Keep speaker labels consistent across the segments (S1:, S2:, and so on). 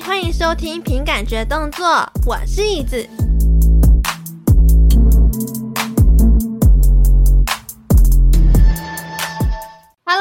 S1: 欢迎收听凭感觉动作，我是椅子。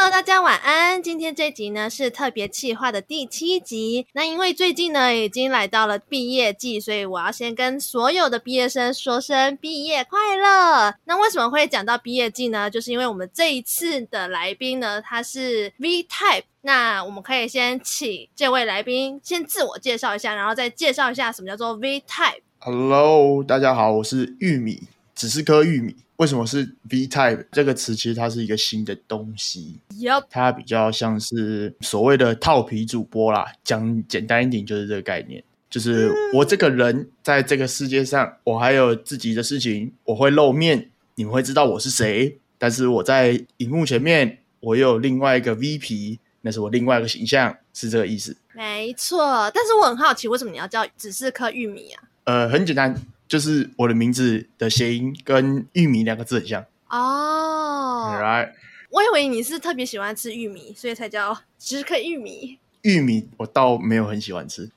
S1: Hello，大家晚安。今天这集呢是特别企划的第七集。那因为最近呢已经来到了毕业季，所以我要先跟所有的毕业生说声毕业快乐。那为什么会讲到毕业季呢？就是因为我们这一次的来宾呢，他是 V Type。那我们可以先请这位来宾先自我介绍一下，然后再介绍一下什么叫做 V Type。
S2: Hello，大家好，我是玉米，只是颗玉米。为什么是 V Type 这个词？其实它是一个新的东西
S1: ，Yep.
S2: 它比较像是所谓的套皮主播啦。讲简单一点，就是这个概念，就是我这个人在这个世界上，我还有自己的事情，我会露面，你们会知道我是谁。但是我在荧幕前面，我又有另外一个 V 皮，那是我另外一个形象，是这个意思。
S1: 没错，但是我很好奇，为什么你要叫只是颗玉米啊？
S2: 呃，很简单。就是我的名字的谐音跟玉米两个字很像
S1: 哦。
S2: Oh, Right.
S1: 我以为你是特别喜欢吃玉米，所以才叫十颗玉米。
S2: 玉米我倒没有很喜欢吃。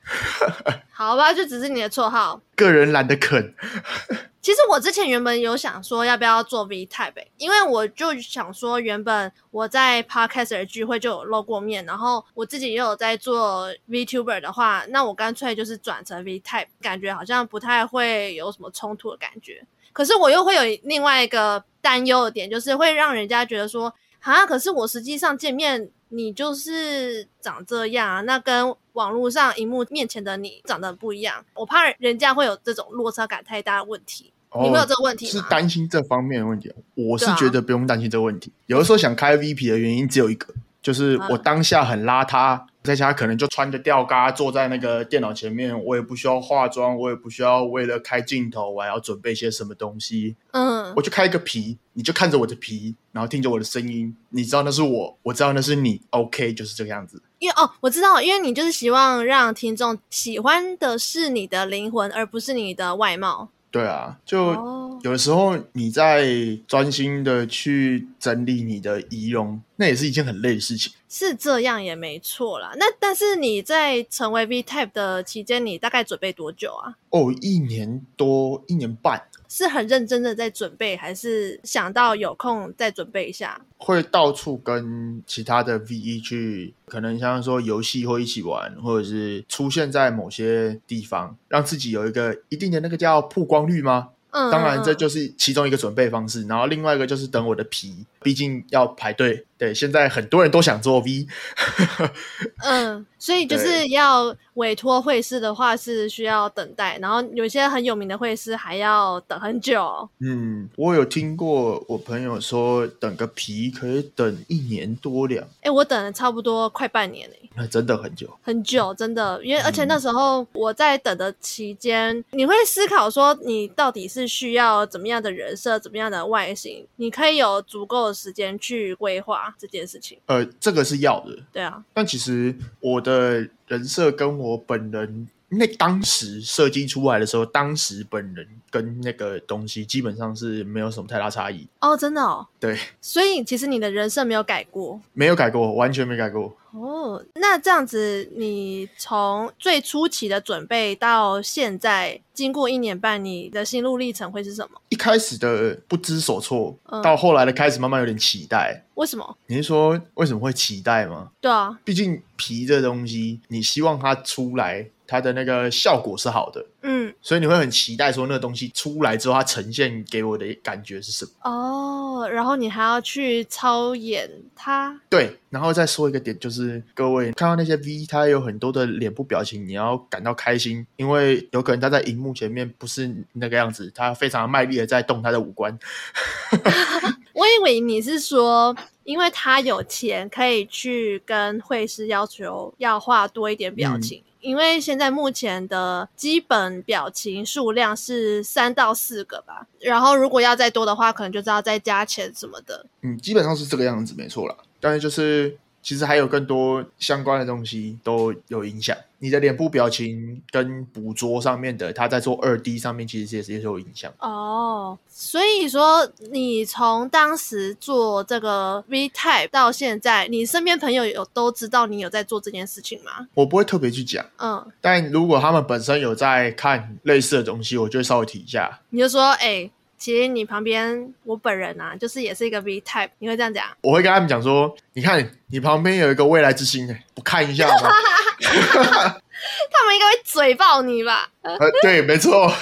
S1: 好吧，就只是你的绰号。
S2: 个人懒得啃。
S1: 其实我之前原本有想说要不要做 V Type，因为我就想说原本我在 Podcaster 聚会就有露过面，然后我自己也有在做 VTuber 的话，那我干脆就是转成 V Type，感觉好像不太会有什么冲突的感觉。可是我又会有另外一个担忧的点，就是会让人家觉得说，啊，可是我实际上见面你就是长这样啊，那跟网络上荧幕面前的你长得不一样，我怕人家会有这种落差感太大的问题。你没有这个问题吗？
S2: 是担心这方面的问题。我是觉得不用担心这个问题。有的时候想开 VP 的原因只有一个，就是我当下很邋遢，在家可能就穿着吊嘎坐在那个电脑前面，我也不需要化妆，我也不需要为了开镜头我还要准备些什么东西。嗯，我就开一个皮，你就看着我的皮，然后听着我的声音，你知道那是我，我知道那是你，OK，就是这个样子。
S1: 因为哦，我知道，因为你就是希望让听众喜欢的是你的灵魂，而不是你的外貌。
S2: 对啊，就有的时候你在专心的去整理你的仪容，那也是一件很累的事情。
S1: 是这样也没错啦。那但是你在成为 V Type 的期间，你大概准备多久啊？
S2: 哦，一年多，一年半。
S1: 是很认真的在准备，还是想到有空再准备一下？
S2: 会到处跟其他的 VE 去，可能像说游戏会一起玩，或者是出现在某些地方，让自己有一个一定的那个叫曝光率吗？嗯，当然这就是其中一个准备方式。然后另外一个就是等我的皮，毕竟要排队。对，现在很多人都想做 V。
S1: 嗯，所以就是要委托会师的话是需要等待，然后有些很有名的会师还要等很久。
S2: 嗯，我有听过我朋友说等个皮可以等一年多两。
S1: 哎，我等了差不多快半年嘞。
S2: 那真的很久，
S1: 很久，真的，因为而且那时候我在等的期间，嗯，你会思考说你到底是需要怎么样的人设，怎么样的外形，你可以有足够的时间去规划这件事情。
S2: 呃，这个是要的，
S1: 对啊。
S2: 但其实我的人设跟我本人。那当时设计出来的时候，当时本人跟那个东西基本上是没有什么太大差异
S1: 哦，真的哦，
S2: 对，
S1: 所以其实你的人设没有改过，
S2: 没有改过，完全没改过
S1: 哦。那这样子，你从最初期的准备到现在，经过一年半，你的心路历程会是什么？
S2: 一开始的不知所措，嗯，到后来的开始慢慢有点期待。
S1: 为什么？
S2: 你是说为什么会期待吗？
S1: 对啊，
S2: 毕竟皮这东西，你希望它出来。它的那个效果是好的，嗯，所以你会很期待说那个东西出来之后，它呈现给我的感觉是什么？
S1: 哦，然后你还要去操演它，
S2: 对，然后再说一个点，就是各位看到那些 V，它有很多的脸部表情，你要感到开心，因为有可能他在荧幕前面不是那个样子，他非常卖力的在动他的五官。
S1: 我以为你是说，因为他有钱，可以去跟绘师要求要画多一点表情。嗯因为现在目前的基本表情数量是三到四个吧，然后如果要再多的话，可能就是要再加钱什么的。
S2: 嗯，基本上是这个样子，没错啦。但是就是其实还有更多相关的东西都有影响。你的脸部表情跟捕捉上面的，它在做二 D 上面，其实也是也是有影响。
S1: 哦，所以说你从当时做这个 V Type 到现在，你身边朋友有都知道你有在做这件事情吗？
S2: 我不会特别去讲，嗯，但如果他们本身有在看类似的东西，我就会稍微提一下。
S1: 你就说，哎、欸。其实你旁边我本人啊，就是也是一个 V type，你会这样讲？
S2: 我会跟他们讲说，你看你旁边有一个未来之星，哎，不看一下吗？
S1: 他们应该会嘴爆你吧？
S2: 呃，对，没错。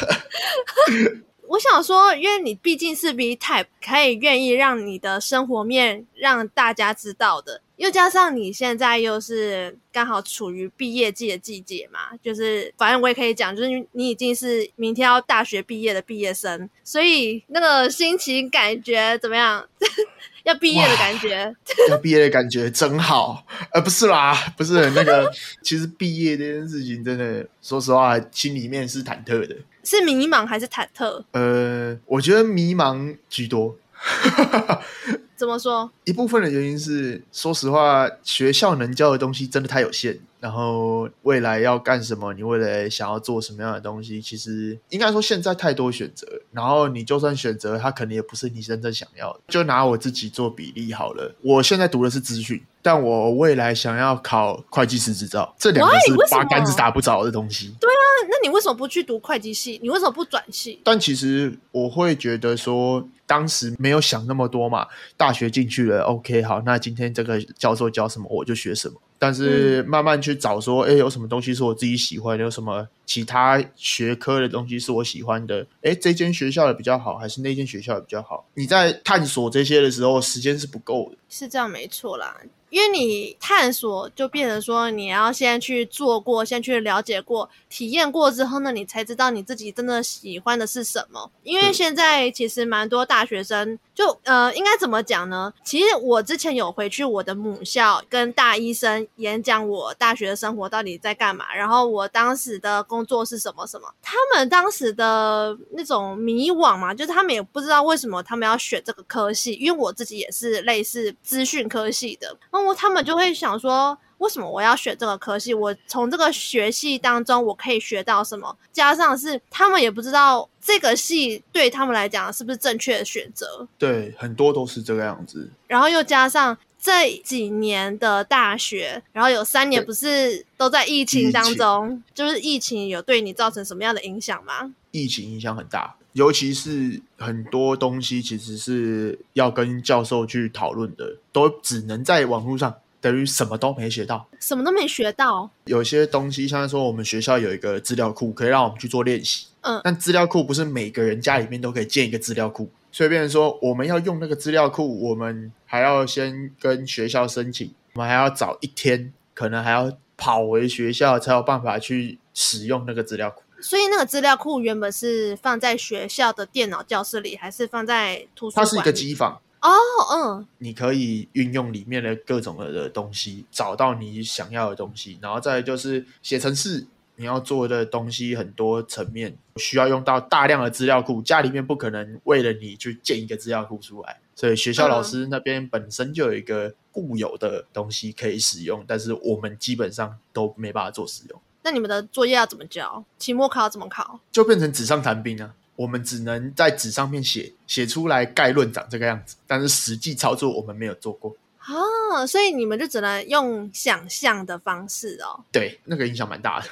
S1: 我想说，因为你毕竟是 V type，可以愿意让你的生活面让大家知道的。又加上你现在又是刚好处于毕业季的季节嘛，就是反正我也可以讲，就是你已经是明天要大学毕业的毕业生，所以那个心情感觉怎么样？要毕业的感觉，
S2: 要毕业的感觉真好。呃，不是啦，不是那个，其实毕业这件事情真的，说实话，心里面是忐忑的，
S1: 是迷茫还是忐忑？
S2: 呃，我觉得迷茫居多。
S1: 怎么说？
S2: 一部分的原因是，说实话，学校能教的东西真的太有限。然后未来要干什么？你未来想要做什么样的东西？其实应该说现在太多选择。然后你就算选择，它可能也不是你真正想要的。就拿我自己做比例好了。我现在读的是资讯，但我未来想要考会计师执照，这两个是八竿子打不着的东西。
S1: 对啊，那你为什么不去读会计系？你为什么不转系？
S2: 但其实我会觉得说。当时没有想那么多嘛，大学进去了，OK，好，那今天这个教授教什么我就学什么。但是慢慢去找说，哎、嗯，有什么东西是我自己喜欢的，有什么其他学科的东西是我喜欢的？哎，这间学校的比较好，还是那间学校的比较好？你在探索这些的时候，时间是不够的。
S1: 是这样，没错啦。因为你探索，就变成说你要先去做过，先去了解过、体验过之后呢，你才知道你自己真的喜欢的是什么。因为现在其实蛮多大学生，就呃，应该怎么讲呢？其实我之前有回去我的母校跟大一生演讲，我大学的生活到底在干嘛，然后我当时的工作是什么什么。他们当时的那种迷惘嘛，就是他们也不知道为什么他们要选这个科系，因为我自己也是类似资讯科系的。他们就会想说，为什么我要选这个科系？我从这个学系当中，我可以学到什么？加上是他们也不知道这个系对他们来讲是不是正确的选择。
S2: 对，很多都是这个样子。
S1: 然后又加上这几年的大学，然后有三年不是都在疫情当中，就是疫情有对你造成什么样的影响吗？
S2: 疫情影响很大。尤其是很多东西其实是要跟教授去讨论的，都只能在网络上，等于什么都没学到，
S1: 什么都没学到。
S2: 有些东西，像说我们学校有一个资料库，可以让我们去做练习。嗯，但资料库不是每个人家里面都可以建一个资料库，所以变成说我们要用那个资料库，我们还要先跟学校申请，我们还要找一天，可能还要跑回学校才有办法去使用那个资料库。
S1: 所以那个资料库原本是放在学校的电脑教室里，还是放在图书馆？
S2: 它是一个机房
S1: 哦，嗯，
S2: 你可以运用里面的各种的东西，找到你想要的东西，然后再就是写程式，你要做的东西很多层面需要用到大量的资料库，家里面不可能为了你去建一个资料库出来，所以学校老师那边本身就有一个固有的东西可以使用，但是我们基本上都没办法做使用。
S1: 那你们的作业要怎么交？期末考要怎么考？
S2: 就变成纸上谈兵啊！我们只能在纸上面写，写出来概论长这个样子，但是实际操作我们没有做过
S1: 啊，所以你们就只能用想象的方式哦。
S2: 对，那个影响蛮大的。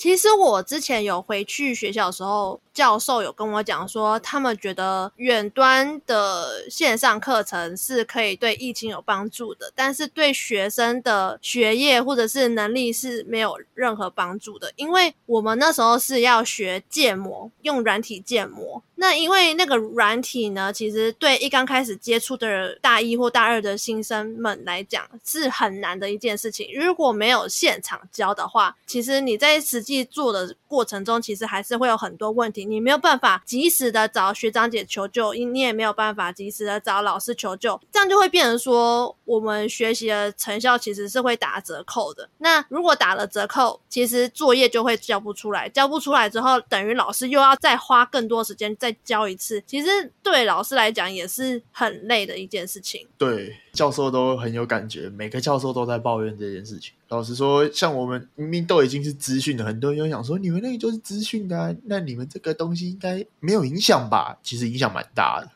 S1: 其实我之前有回去学校的时候，教授有跟我讲说，他们觉得远端的线上课程是可以对疫情有帮助的，但是对学生的学业或者是能力是没有任何帮助的，因为我们那时候是要学建模，用软体建模。那因为那个软体呢，其实对一刚开始接触的大一或大二的新生们来讲是很难的一件事情。如果没有现场教的话，其实你在实际做的过程中，其实还是会有很多问题。你没有办法及时的找学长姐求救，你也没有办法及时的找老师求救，这样就会变成说，我们学习的成效其实是会打折扣的。那如果打了折扣，其实作业就会交不出来，交不出来之后，等于老师又要再花更多时间再教一次，其实对老师来讲也是很累的一件事情。
S2: 对，教授都很有感觉，每个教授都在抱怨这件事情。老实说，像我们明明都已经是资讯的，很多人又想说，你们那个就是资讯的，那你们这个东西应该没有影响吧？其实影响蛮大的。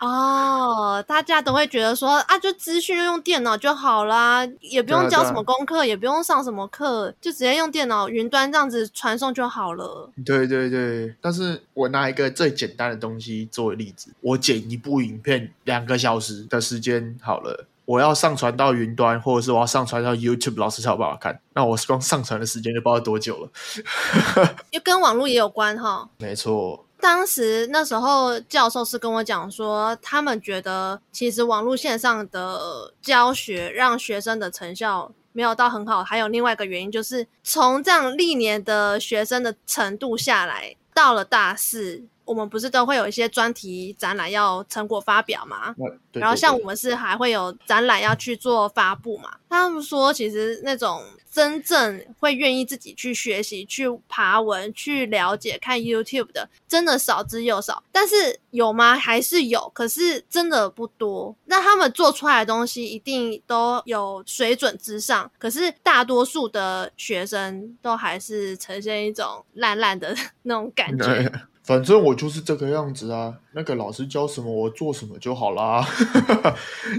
S1: 哦，大家都会觉得说啊，就资讯用电脑就好啦，也不用交什么功课，也不用上什么课，就直接用电脑云端这样子传送就好了。
S2: 对对对，但是我拿一个最简单的东西作为例子，我剪一部影片两个小时的时间好了，我要上传到云端，或者是我要上传到 YouTube，老师才有办法看。那我光上传的时间就不知道多久了，
S1: 又跟网络也有关哈。
S2: 没错。
S1: 当时那时候教授是跟我讲说，他们觉得其实网络线上的教学让学生的成效没有到很好，还有另外一个原因就是从这样历年的学生的程度下来，到了大四，我们不是都会有一些专题展览要成果发表吗？
S2: 对对对。
S1: 然后像我们是还会有展览要去做发布嘛？他们说其实那种。真正会愿意自己去学习、去爬文、去了解、看 YouTube 的，真的少之又少。但是有吗？还是有，可是真的不多。那他们做出来的东西一定都有水准之上，可是大多数的学生都还是呈现一种烂烂的 那种感觉。
S2: 反正我就是这个样子啊，那个老师教什么我做什么就好啦。的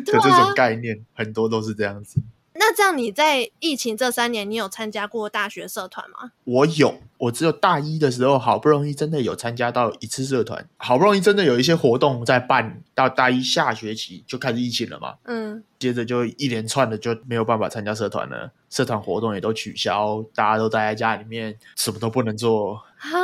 S2: 这种概念，很多都是这样子。
S1: 那这样你在疫情这三年，你有参加过大学社团吗？
S2: 我有，我只有大一的时候好不容易真的有参加到一次社团，好不容易真的有一些活动在办，到大一下学期就开始疫情了嘛。嗯，接着就一连串的就没有办法参加社团了，社团活动也都取消，大家都待在家里面，什么都不能做。
S1: 啊，天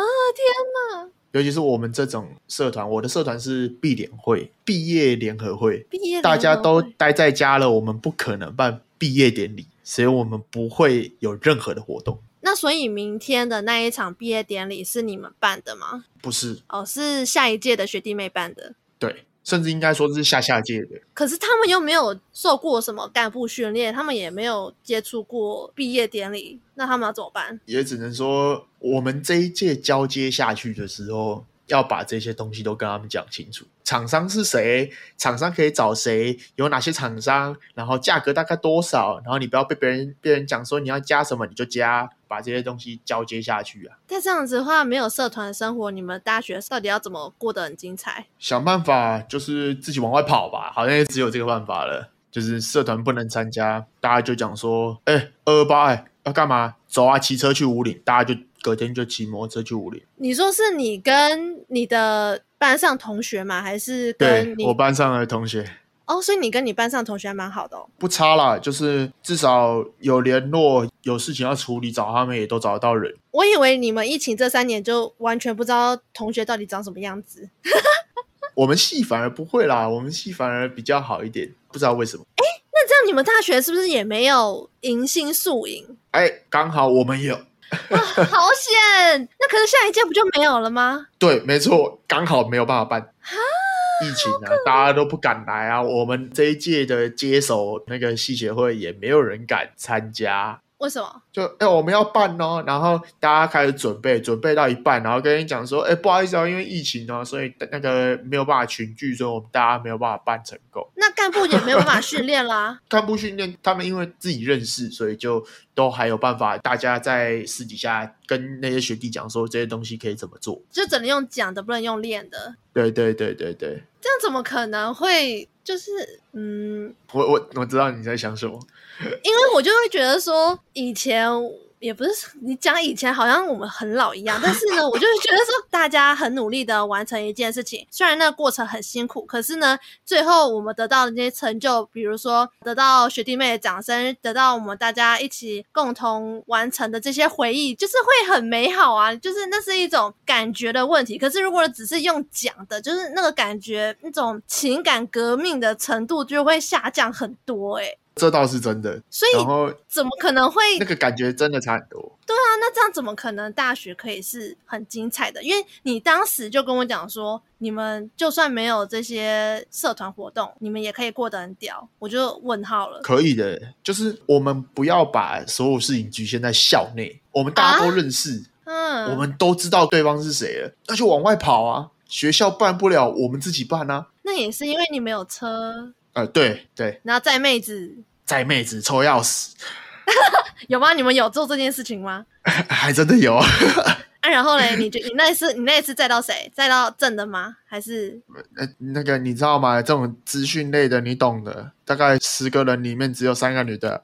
S1: 哪！
S2: 尤其是我们这种社团，我的社团是毕联会，毕业联合会，
S1: 毕业
S2: 大家都待在家了，我们不可能办毕业典礼，所以我们不会有任何的活动。
S1: 那所以明天的那一场毕业典礼是你们办的吗？
S2: 不是，
S1: 哦，是下一届的学弟妹办的。
S2: 对。甚至应该说是下下届的，
S1: 可是他们又没有受过什么干部训练，他们也没有接触过毕业典礼，那他们要怎么办？
S2: 也只能说，我们这一届交接下去的时候，要把这些东西都跟他们讲清楚。厂商是谁？厂商可以找谁？有哪些厂商？然后价格大概多少？然后你不要被别人别人讲说你要加什么你就加，把这些东西交接下去啊。
S1: 但这样子的话，没有社团生活，你们大学到底要怎么过得很精彩？
S2: 想办法就是自己往外跑吧，好像也只有这个办法了。就是社团不能参加，大家就讲说，哎、欸，二二八，哎，要干嘛？走啊，骑车去五岭，大家就隔天就骑摩托车去五岭。
S1: 你说是你跟你的？班上同学吗？还是跟你
S2: 我班上的同学？
S1: 哦，所以你跟你班上同学还蛮好的哦。
S2: 不差啦，就是至少有联络，有事情要处理，找他们也都找得到人。
S1: 我以为你们疫情这三年就完全不知道同学到底长什么样子。
S2: 我们系反而不会啦，我们系反而比较好一点，不知道为什么。
S1: 哎，那这样你们大学是不是也没有迎新宿营？
S2: 哎，刚好我们有。
S1: 啊、好险！那可是下一届不就没有了吗？
S2: 对，没错，刚好没有办法办。疫情啊，大家都不敢来啊。我们这一届的接手那个系学会也没有人敢参加。
S1: 为什么？
S2: 就哎、欸，我们要办哦，然后大家开始准备，准备到一半，然后跟你讲说，哎、欸，不好意思啊，因为疫情哦，所以那个没有办法群聚，所以我们大家没有办法办成功。
S1: 那干部也没有办法训练啦。
S2: 干部训练，他们因为自己认识，所以就都还有办法，大家在私底下跟那些学弟讲说这些东西可以怎么做，
S1: 就只能用讲的，不能用练的。
S2: 对对对对对，
S1: 这样怎么可能会？就是嗯，
S2: 我我我知道你在想什么。
S1: 因为我就会觉得说，以前也不是你讲以前好像我们很老一样，但是呢，我就是觉得说，大家很努力的完成一件事情，虽然那个过程很辛苦，可是呢，最后我们得到的那些成就，比如说得到学弟妹的掌声，得到我们大家一起共同完成的这些回忆，就是会很美好啊，就是那是一种感觉的问题。可是如果只是用讲的，就是那个感觉，那种情感革命的程度就会下降很多，欸，诶
S2: 这倒是真的，
S1: 所以怎么可能会
S2: 那个感觉真的差很多？
S1: 对啊，那这样怎么可能大学可以是很精彩的？因为你当时就跟我讲说，你们就算没有这些社团活动，你们也可以过得很屌。我就问号了。
S2: 可以的，就是我们不要把所有事情局限在校内，我们大家都认识，啊、嗯，我们都知道对方是谁了，那就往外跑啊！学校办不了，我们自己办啊。
S1: 那也是因为你没有车。
S2: 呃，对对。
S1: 然后载妹子，
S2: 载妹子抽钥匙，
S1: 有吗？你们有做这件事情吗？
S2: 还真的有啊。
S1: 啊，然后嘞，你就你那一次，你那一次载到谁？载到正的吗？还是？
S2: 呃，那个你知道吗？这种资讯类的，你懂的。大概十个人里面只有三个女的。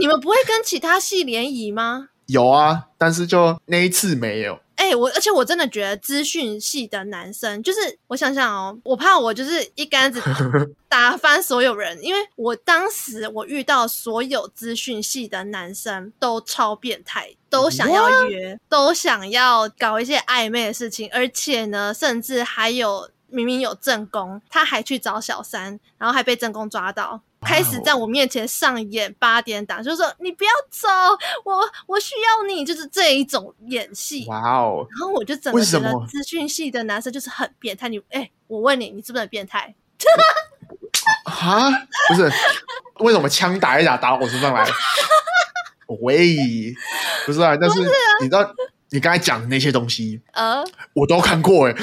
S1: 你们不会跟其他系联谊吗？
S2: 有啊，但是就那一次没有。
S1: 哎、欸，我而且我真的觉得资讯系的男生，就是我想想哦，我怕我就是一竿子 打翻所有人，因为我当时我遇到所有资讯系的男生都超变态，都想要约?都想要搞一些暧昧的事情，而且呢，甚至还有明明有正宫，他还去找小三，然后还被正宫抓到。开始在我面前上演八点档，就是说你不要走，我我需要你，就是这一种演戏。
S2: 哇哦！
S1: 然后我就整个觉得资讯系的男生就是很变态。你哎，我问你，你是不是很变态？
S2: 啊？不是？为什么枪打一打打我身上来？喂，不是啊，但是，你知道你刚才讲的那些东西，呃，我都看过哎。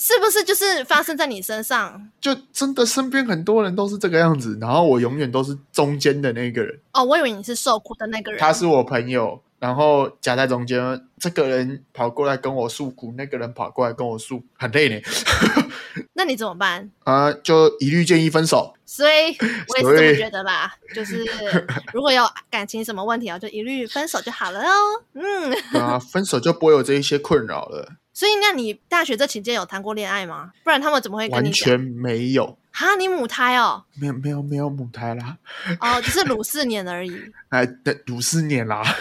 S1: 是不是就是发生在你身上？
S2: 就真的身边很多人都是这个样子，然后我永远都是中间的那个人。
S1: 哦，我以为你是受苦的那个人。
S2: 他是我朋友，然后夹在中间，这个人跑过来跟我诉苦，那个人跑过来跟我诉，很累呢。
S1: 那你怎么办？
S2: 啊、呃，就一律建议分手。
S1: 所以我也是这么觉得啦，就是如果有感情什么问题啊，就一律分手就好了哦。嗯，
S2: 啊，分手就不会有这一些困扰了。
S1: 所以，那你大学这期间有谈过恋爱吗？不然他们怎么会跟你？
S2: 完全没有。
S1: 哈，你母胎哦？
S2: 没有，没有，没有母胎啦。
S1: 哦，只是鲁四年而已。
S2: 哎，对，鲁四年啦。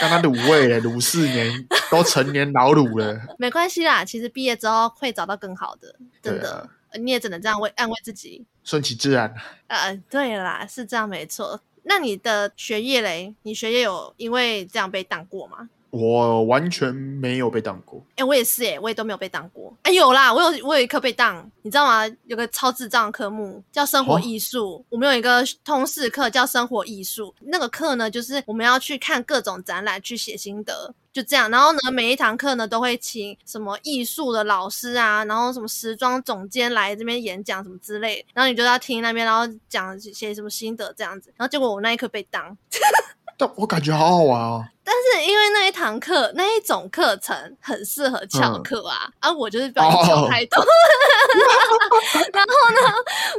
S2: 让他卤味了，卤四年都成年老卤了。
S1: 没关系啦，其实毕业之后会找到更好的，真的。啊、你也只能这样为安慰自己，
S2: 顺其自然。
S1: 呃，对啦，是这样没错。那你的学业嘞？你学业有因为这样被当过吗？
S2: 我完全没有被当过，
S1: 哎、欸，我也是、欸，哎，我也都没有被当过，哎、欸，有啦，我有，我有一科被当，你知道吗？有个超智障的科目叫生活艺术，哦、我们有一个通识课叫生活艺术，那个课呢，就是我们要去看各种展览，去写心得，就这样。然后呢，每一堂课呢都会请什么艺术的老师啊，然后什么时装总监来这边演讲什么之类，然后你就要听那边，然后讲写什么心得这样子。然后结果我那一科被当。
S2: 但我感觉好好玩哦，
S1: 但是堂课那一种课程很适合翘课啊，嗯、啊，我就是不小心翘太多，哦、然后呢，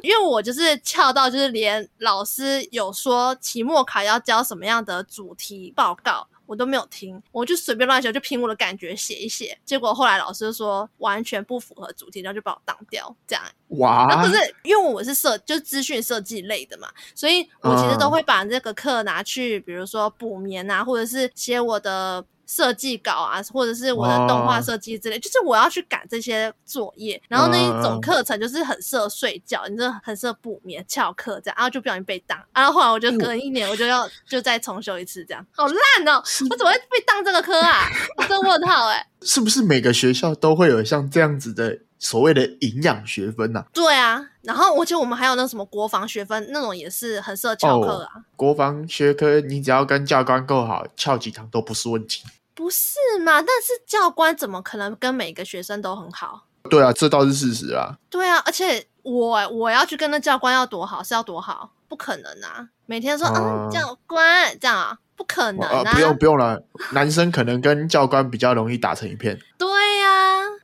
S1: 因为我就是翘到就是连老师有说期末考要交什么样的主题报告。我都没有听，我就随便乱写，就凭我的感觉写一写。结果后来老师说完全不符合主题，然后就把我当掉。这样哇？那不是因为我是设就是资讯设计类的嘛，所以我其实都会把这个课拿去，比如说补眠啊，或者是写我的。设计稿啊，或者是我的动画设计之类，就是我要去赶这些作业。然后那一种课程就是很适合睡觉，你就很适合补眠、翘课这样，然后就不小心被当。然后后来我就隔一年，我就要就再重修一次，这样好烂哦！我怎么会被当这个科啊？我真问号哎！
S2: 是不是每个学校都会有像这样子的所谓的营养学分呢？
S1: 对啊，然后而且我们还有那什么国防学分，那种也是很适合翘课啊。
S2: 国防学科，你只要跟教官够好，翘几堂都不是问题。
S1: 不是嘛？但是教官怎么可能跟每个学生都很好？
S2: 对啊，这倒是事实啊。
S1: 对啊，而且我我要去跟那教官要多好是要多好？不可能啊！每天说嗯，教官这样啊，不可能啊！
S2: 不用不用了，男生可能跟教官比较容易打成一片。
S1: 对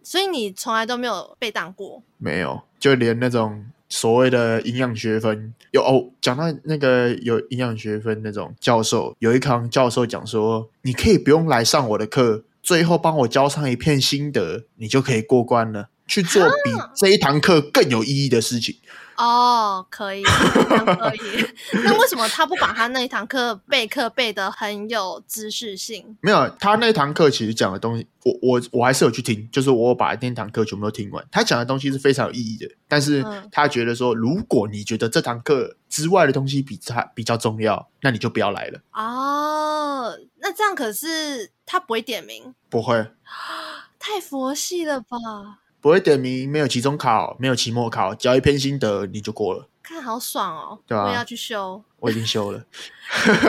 S1: 所以你从来都没有被当过？
S2: 没有，就连那种。所谓的营养学分有哦，讲到那个有营养学分那种教授，有一堂教授讲说，你可以不用来上我的课，最后帮我交上一片心得，你就可以过关了，去做比这一堂课更有意义的事情。
S1: 哦，可以，可以。那为什么他不把他那一堂课备课备的很有知识性？
S2: 没有，他那堂课其实讲的东西，我我我还是有去听，就是我把那堂课全部都听完。他讲的东西是非常有意义的，但是他觉得说，如果你觉得这堂课之外的东西比他比较重要，那你就不要来了。
S1: 哦，那这样可是他不会点名？
S2: 不会，
S1: 太佛系了吧？
S2: 不会点名，没有期中考，没有期末考，交一篇心得你就过了。
S1: 看好爽哦！
S2: 对啊，
S1: 我也要去修，
S2: 我已经修了。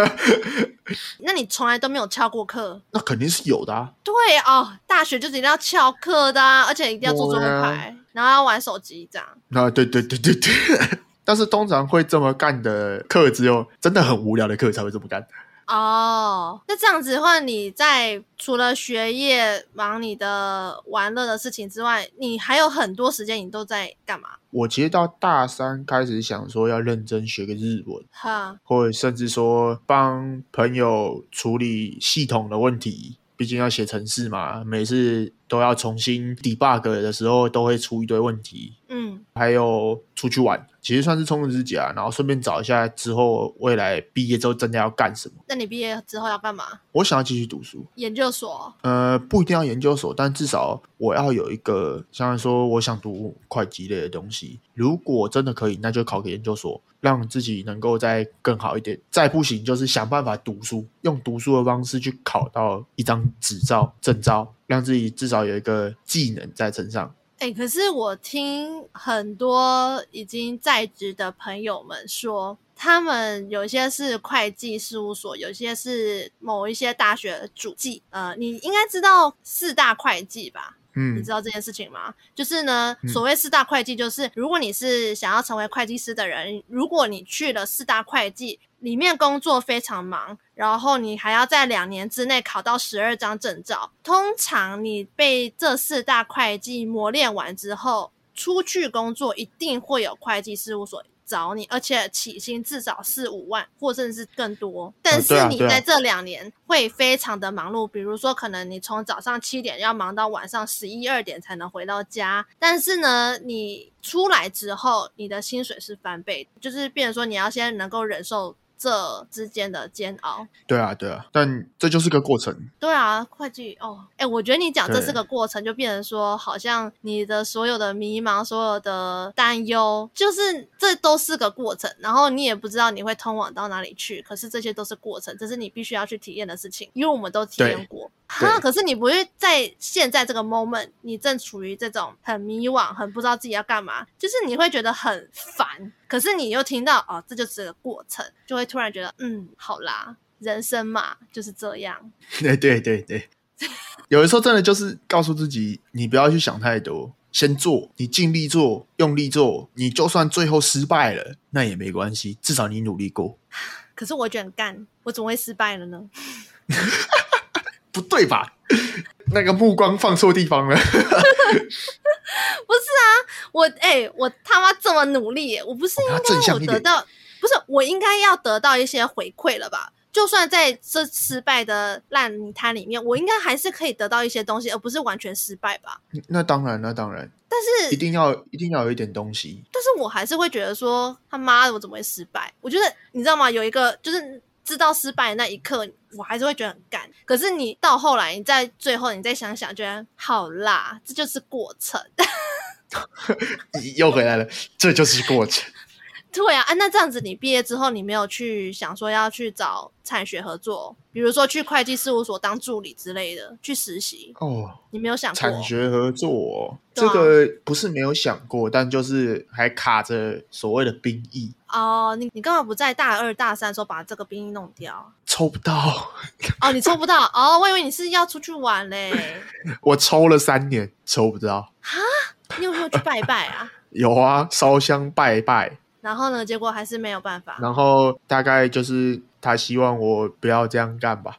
S1: 那你从来都没有翘过课？
S2: 那肯定是有的啊。
S1: 对哦，大学就是一定要翘课的啊，而且一定要做钟牌，然后要玩手机这样。
S2: 啊，对对对对对。但是通常会这么干的课，只有真的很无聊的课才会这么干。
S1: 哦，那这样子的话，你在除了学业忙你的玩乐的事情之外，你还有很多时间，你都在干嘛？
S2: 我其实到大三开始想说要认真学个日文，
S1: 哈，
S2: 或者甚至说帮朋友处理系统的问题，毕竟要写程式嘛，每次都要重新 debug 的时候，都会出一堆问题。嗯，还有出去玩。其实算是充自己啊，然后顺便找一下之后未来毕业之后真的要干什么。
S1: 那你毕业之后要干嘛？
S2: 我想要继续读书，
S1: 研究所。
S2: 呃，不一定要研究所，但至少我要有一个，像说我想读会计类的东西。如果真的可以，那就考个研究所，让自己能够再更好一点。再不行，就是想办法读书，用读书的方式去考到一张执照、证照，让自己至少有一个技能在身上。
S1: 哎、可是我听很多已经在职的朋友们说，他们有些是会计事务所，有些是某一些大学的主计。呃，你应该知道四大会计吧？嗯，你知道这件事情吗？就是呢，所谓四大会计，就是如果你是想要成为会计师的人，如果你去了四大会计。里面工作非常忙，然后你还要在两年之内考到十二张证照。通常你被这四大会计磨练完之后，出去工作一定会有会计事务所找你，而且起薪至少四五万，或甚至是更多。但是你在这两年会非常的忙碌，比如说可能你从早上七点要忙到晚上十一二点才能回到家。但是呢，你出来之后，你的薪水是翻倍，就是变成说你要先能够忍受。这之间的煎熬，
S2: 对啊，对啊，但这就是个过程。
S1: 对啊，会计哦，哎，我觉得你讲这是个过程，就变成说，好像你的所有的迷茫、所有的担忧，就是这都是个过程。然后你也不知道你会通往到哪里去，可是这些都是过程，这是你必须要去体验的事情，因为我们都体验过。哈，可是你不会在现在这个 moment，你正处于这种很迷惘、很不知道自己要干嘛，就是你会觉得很烦。可是你又听到哦，这就是个过程，就会突然觉得，嗯，好啦，人生嘛就是这样。
S2: 对对对对，有的时候真的就是告诉自己，你不要去想太多，先做，你尽力做，用力做，你就算最后失败了，那也没关系，至少你努力过。
S1: 可是我觉得很干，我怎么会失败了呢？
S2: 不对吧？那个目光放错地方了。不是
S1: 啊，我哎、欸，我他妈这么努力，我不是应该我得到，不是我应该要得到一些回馈了吧？就算在这失败的烂泥滩里面，我应该还是可以得到一些东西，而不是完全失败吧？
S2: 那当然，那当然。
S1: 但是
S2: 一定要一定要有一点东西。
S1: 但是我还是会觉得说，他妈的，我怎么会失败？我觉得你知道吗？有一个就是。知道失败的那一刻，我还是会觉得很干。可是你到后来，你在最后，你再想想，觉得好啦，这就是过程。
S2: 又回来了，这就是过程。
S1: 对啊，啊，那这样子，你毕业之后，你没有去想说要去找产学合作，比如说去会计事务所当助理之类的，去实习哦？你没有想过
S2: 产学合作哦？这个不是没有想过，但就是还卡着所谓的兵役
S1: 哦。你你干嘛不在大二大三的时候把这个兵役弄掉？
S2: 抽不到
S1: 哦，你抽不到哦，我以为你是要出去玩嘞。
S2: 我抽了三年，抽不到。
S1: 哈？你有没有去拜拜啊？
S2: 有啊，烧香拜拜。
S1: 然后呢？结果还是没有办法。
S2: 然后大概就是他希望我不要这样干吧。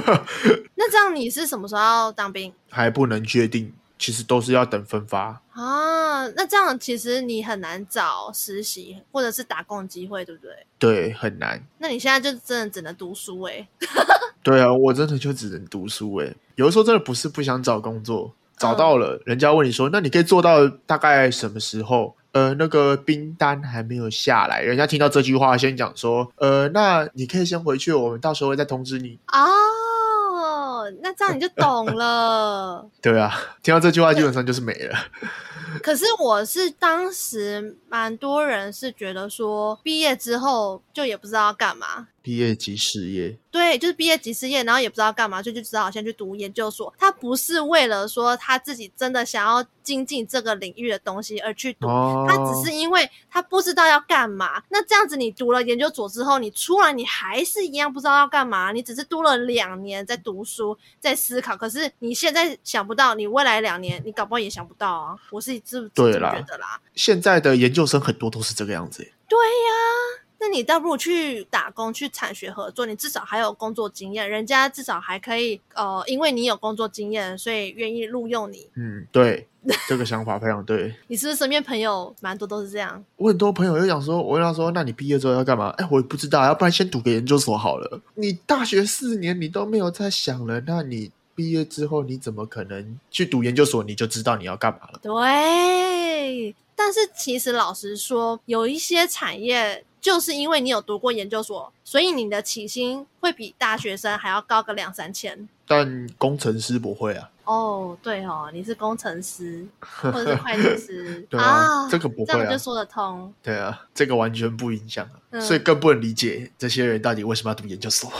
S1: 那这样你是什么时候要当兵？
S2: 还不能确定，其实都是要等分发
S1: 啊。那这样其实你很难找实习或者是打工机会，对不对？
S2: 对，很难。
S1: 那你现在就真的只能读书哎。
S2: 对啊，我真的就只能读书哎。有的时候真的不是不想找工作，找到了，嗯、人家问你说，那你可以做到大概什么时候？呃，那个兵单还没有下来，人家听到这句话，先讲说，呃，那你可以先回去，我们到时候会再通知你。
S1: 哦，那这样你就懂了。
S2: 对啊，听到这句话基本上就是没了。
S1: 可是我是当时蛮多人是觉得说，毕业之后就也不知道要干嘛。
S2: 毕业即失业，
S1: 对，就是毕业即失业，然后也不知道干嘛，就就只好先去读研究所。他不是为了说他自己真的想要精进这个领域的东西而去读，哦、他只是因为他不知道要干嘛。那这样子，你读了研究所之后，你出来你还是一样不知道要干嘛，你只是读了两年在读书，在思考。可是你现在想不到，你未来两年你搞不好也想不到啊。我是这么觉得啦。
S2: 现在的研究生很多都是这个样子。
S1: 对呀。那你倒不如去打工，去产学合作，你至少还有工作经验，人家至少还可以，呃，因为你有工作经验，所以愿意录用你。
S2: 嗯，对，这个想法非常对。
S1: 你是不是身边朋友蛮多都是这样？
S2: 我很多朋友又想说，我跟他说，那你毕业之后要干嘛？哎，我也不知道，要不然先读个研究所好了。你大学四年你都没有在想了，那你毕业之后你怎么可能去读研究所？你就知道你要干嘛了？
S1: 对，但是其实老实说，有一些产业。就是因为你有读过研究所，所以你的起薪会比大学生还要高个两三千。
S2: 但工程师不会啊。
S1: 哦，对哦，你是工程师 或者是会计师
S2: 对啊，啊，这个不会啊，
S1: 这样就说得通。
S2: 对啊，这个完全不影响，嗯，所以更不能理解这些人到底为什么要读研究所。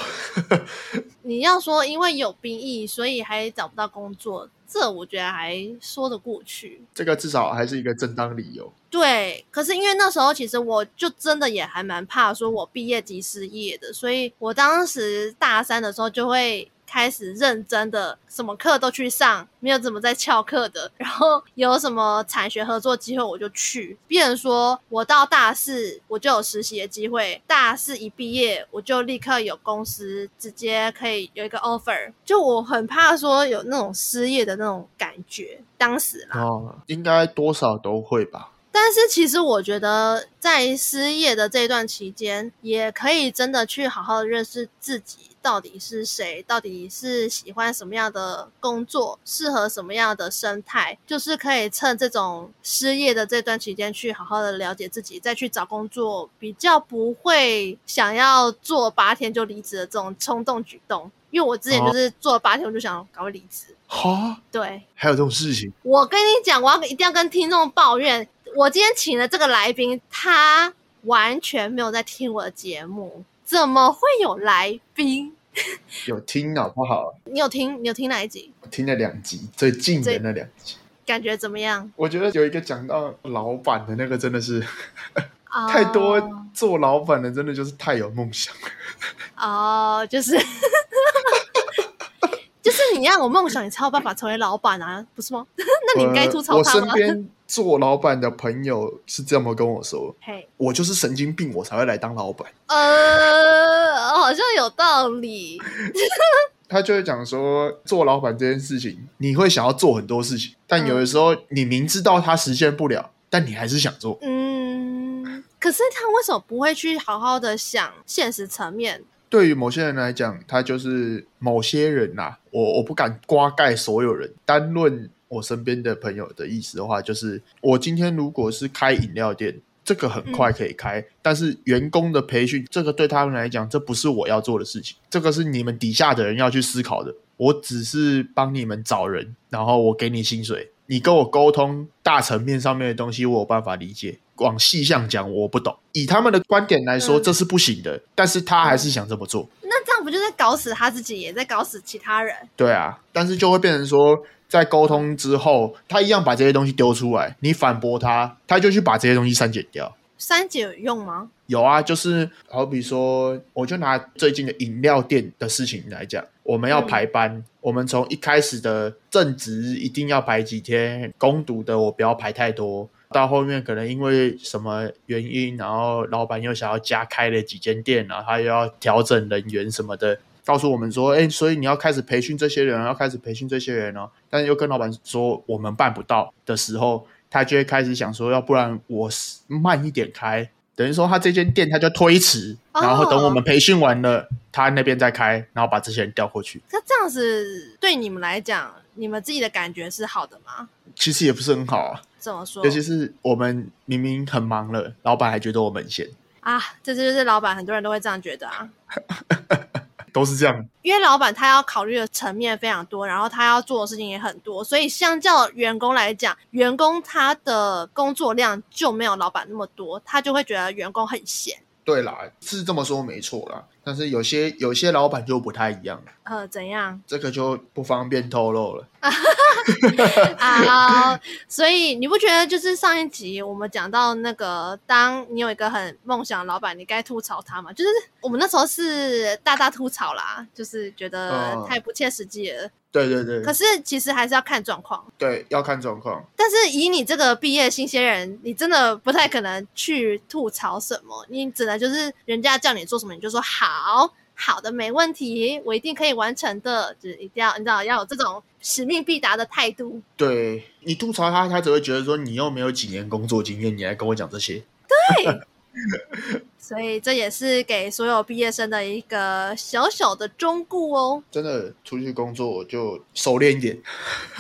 S1: 你要说因为有兵役，所以还找不到工作，这我觉得还说得过去。
S2: 这个至少还是一个正当理由。
S1: 对，可是因为那时候其实我就真的也还蛮怕说我毕业即失业的，所以我当时大三的时候就会。开始认真的，什么课都去上，没有怎么在翘课的。然后有什么产学合作机会，我就去。别人说我到大四我就有实习的机会，大四一毕业我就立刻有公司直接可以有一个 offer。就我很怕说有那种失业的那种感觉，当时啦。
S2: 哦，应该多少都会吧。
S1: 但是其实我觉得，在失业的这段期间，也可以真的去好好的认识自己到底是谁，到底是喜欢什么样的工作，适合什么样的生态，就是可以趁这种失业的这段期间去好好的了解自己，再去找工作，比较不会想要做八天就离职的这种冲动举动。因为我之前就是做了八天，我就想赶快离职。
S2: 哈，
S1: 对，
S2: 还有这种事情。
S1: 我跟你讲，我要一定要跟听众抱怨。我今天请的这个来宾，他完全没有在听我的节目，怎么会有来宾？
S2: 有听好不好？
S1: 你有听？你有听哪一集？
S2: 我听了两集，最近的那两集，
S1: 感觉怎么样？
S2: 我觉得有一个讲到老板的那个，真的是、oh. 太多做老板的，真的就是太有梦想了。
S1: 哦、oh,，就是。就是你要有梦想，你才有办法成为老板啊，不是吗？那你应该吐槽他吗？
S2: 呃、我身边做老板的朋友是这么跟我说：“
S1: 嘿，
S2: 我就是神经病，我才会来当老板。”
S1: 呃，好像有道理。
S2: 他就会讲说，做老板这件事情，你会想要做很多事情，但有的时候你明知道他实现不了，但你还是想做。
S1: 嗯，可是他为什么不会去好好的想现实层面？
S2: 对于某些人来讲，他就是某些人呐、啊。我我不敢瓜盖所有人，单论我身边的朋友的意思的话，就是我今天如果是开饮料店，这个很快可以开，嗯、但是员工的培训，这个对他们来讲，这不是我要做的事情，这个是你们底下的人要去思考的。我只是帮你们找人，然后我给你薪水，你跟我沟通大层面上面的东西，我有办法理解。往细项讲，我不懂。以他们的观点来说，这是不行的。嗯，但是他还是想这么做。
S1: 那这样不就在搞死他自己，也在搞死其他人？
S2: 对啊，但是就会变成说，在沟通之后，他一样把这些东西丢出来，你反驳他，他就去把这些东西删减掉。
S1: 删减有用吗？
S2: 有啊，就是好比说，我就拿最近的饮料店的事情来讲，我们要排班，嗯，我们从一开始的正职一定要排几天，工读的我不要排太多。到后面可能因为什么原因，然后老板又想要加开了几间店，然后他又要调整人员什么的，告诉我们说，哎，所以你要开始培训这些人，要开始培训这些人哦。但是又跟老板说我们办不到的时候，他就会开始想说，要不然我慢一点开，等于说他这间店他就推迟，然后等我们培训完了，哦，他那边再开，然后把这些人调过去。
S1: 那这样子对你们来讲，你们自己的感觉是好的吗？
S2: 其实也不是很好啊。
S1: 怎么说？
S2: 尤其是我们明明很忙了，老板还觉得我们闲
S1: 啊！这就是老板，很多人都会这样觉得啊，
S2: 都是这样。
S1: 因为老板他要考虑的层面非常多，然后他要做的事情也很多，所以相较员工来讲，员工他的工作量就没有老板那么多，他就会觉得员工很闲。
S2: 对啦，是这么说没错啦。但是有些有些老板就不太一样。
S1: 呃，怎样？
S2: 这个就不方便透露了。
S1: 啊，所以你不觉得就是上一集我们讲到那个，当你有一个很梦想的老板，你该吐槽他吗？就是我们那时候是大大吐槽啦，就是觉得太不切实际了。嗯
S2: 对对对，
S1: 可是其实还是要看状况。
S2: 对，要看状况。
S1: 但是以你这个毕业新鲜人，你真的不太可能去吐槽什么，你只能就是人家叫你做什么，你就说好好的，没问题，我一定可以完成的，就是一定要你知道要有这种使命必达的态度。
S2: 对，你吐槽他，他只会觉得说你又没有几年工作经验，你还跟我讲这些。
S1: 对。所以这也是给所有毕业生的一个小小的忠告哦。
S2: 真的出去工作就熟练一点，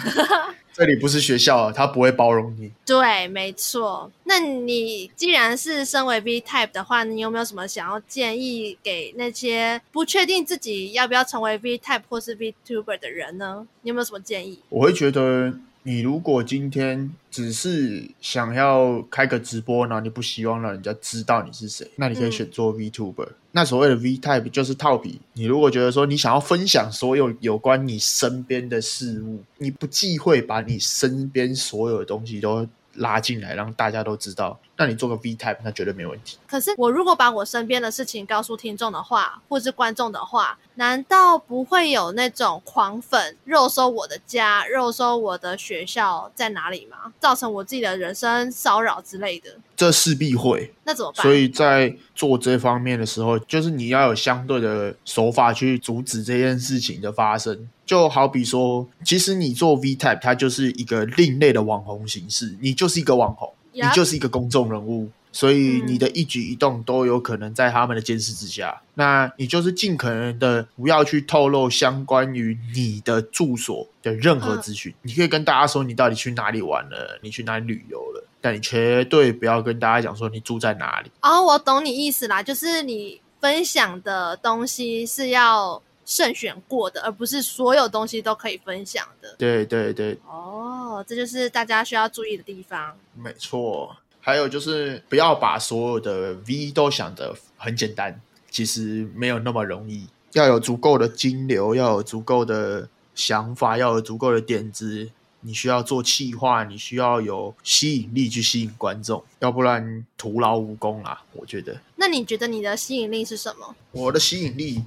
S2: 这里不是学校，他不会包容你。
S1: 对，没错。那你既然是身为 V Type 的话，你有没有什么想要建议给那些不确定自己要不要成为 V Type 或是 VTuber 的人呢？你有没有什么建议？
S2: 我会觉得。你如果今天只是想要开个直播，然后你不希望让人家知道你是谁，那你可以选做 VTuber。嗯。那所谓的 V Type 就是套皮。你如果觉得说你想要分享所有有关你身边的事物，你不忌讳把你身边所有的东西都拉进来，让大家都知道。那你做个 V Type，那绝对没问题。
S1: 可是我如果把我身边的事情告诉听众的话，或是观众的话，难道不会有那种狂粉肉搜我的家、肉搜我的学校在哪里吗？造成我自己的人身骚扰之类的？
S2: 这势必会。
S1: 那怎么办？
S2: 所以在做这方面的时候，就是你要有相对的手法去阻止这件事情的发生。就好比说，其实你做 V Type，它就是一个另类的网红形式，你就是一个网红。你就是一个公众人物，所以你的一举一动都有可能在他们的监视之下。嗯。那你就是尽可能的不要去透露相关于你的住所的任何资讯。嗯。你可以跟大家说你到底去哪里玩了，你去哪里旅游了，但你绝对不要跟大家讲说你住在哪里。
S1: 哦，我懂你意思啦，就是你分享的东西是要慎选过的，而不是所有东西都可以分享的。
S2: 对对对。
S1: 哦，这就是大家需要注意的地方。
S2: 没错，还有就是不要把所有的 V 都想得很简单，其实没有那么容易。要有足够的金流，要有足够的想法，要有足够的点子。你需要做企划，你需要有吸引力去吸引观众，要不然徒劳无功啊！我觉得。
S1: 那你觉得你的吸引力是什么？
S2: 我的吸引力。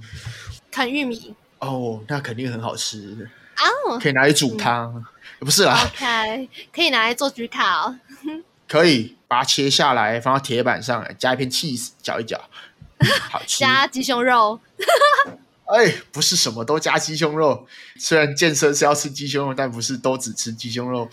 S1: 啃玉米。
S2: 哦，那肯定很好吃。哦，可以拿来煮汤，嗯、不是啦
S1: ？OK，可以拿来做焗烤，
S2: 可以把它切下来放到铁板上，加一片 cheese，搅一搅，好吃。
S1: 加鸡胸肉，
S2: 哎，不是什么都加鸡胸肉，虽然健身是要吃鸡胸肉，但不是都只吃鸡胸肉。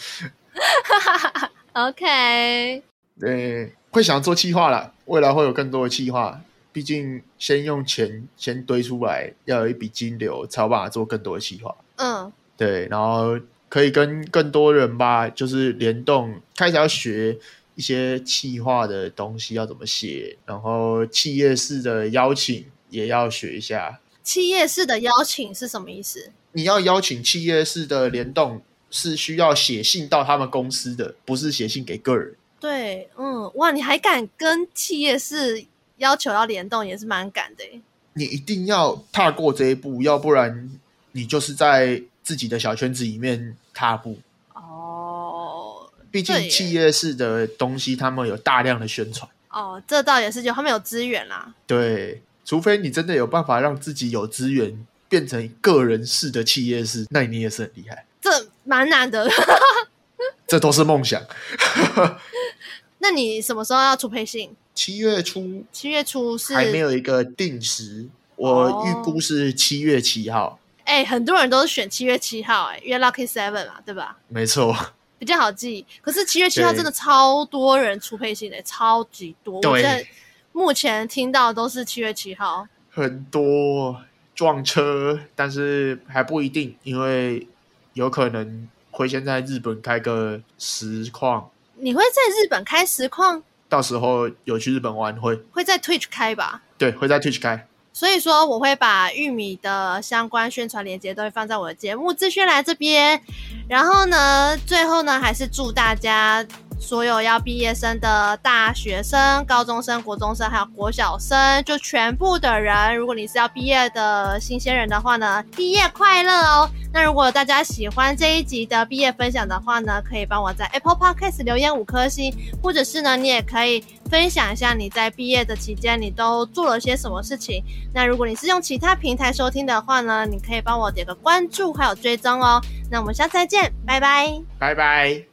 S1: OK，
S2: 对，会想做计划了，未来会有更多的计划。毕竟，先用钱先堆出来，要有一笔金流，才有办法做更多的企划。
S1: 嗯，
S2: 对，然后可以跟更多人吧，就是联动，开始要学一些企划的东西要怎么写，然后企业式的邀请也要学一下。
S1: 企业式的邀请是什么意思？
S2: 你要邀请企业式的联动，是需要写信到他们公司的，不是写信给个人。
S1: 对，嗯，哇，你还敢跟企业式？要求要联动也是蛮赶的，
S2: 你一定要踏过这一步，要不然你就是在自己的小圈子里面踏步。
S1: 哦，
S2: 毕竟企业式的东西，他们有大量的宣传。
S1: 哦，这倒也是，就他们有资源啦。
S2: 对，除非你真的有办法让自己有资源变成个人式的企业式，那你也是很厉害。
S1: 这蛮难的，
S2: 这都是梦想。
S1: 那你什么时候要出配信？
S2: 七月初，
S1: 七月初是
S2: 还没有一个定时，我预估是七月七号。
S1: 哎、哦欸，很多人都是选七月七号、欸，哎，因为 Lucky Seven 嘛，对吧？
S2: 没错，
S1: 比较好记。可是七月七号真的超多人出配信的、欸，超级多。对，我在目前听到都是七月七号，
S2: 很多撞车，但是还不一定，因为有可能会先在日本开个实况。
S1: 你会在日本开实况？
S2: 到时候有去日本玩会
S1: 会在 Twitch 开吧？
S2: 对，会在 Twitch 开。
S1: 所以说我会把玉米的相关宣传链接都会放在我的节目资讯栏这边。然后呢，最后呢，还是祝大家所有要毕业生的大学生、高中生、国中生，还有国小生，就全部的人。如果你是要毕业的新鲜人的话呢，毕业快乐哦！那如果大家喜欢这一集的毕业分享的话呢，可以帮我在 Apple Podcast 留言五颗星，或者是呢，你也可以分享一下你在毕业的期间你都做了些什么事情。那如果你是用其他平台收听的话呢，你可以帮我点个关注还有追踪哦。那我们下次再见，拜拜，
S2: 拜拜。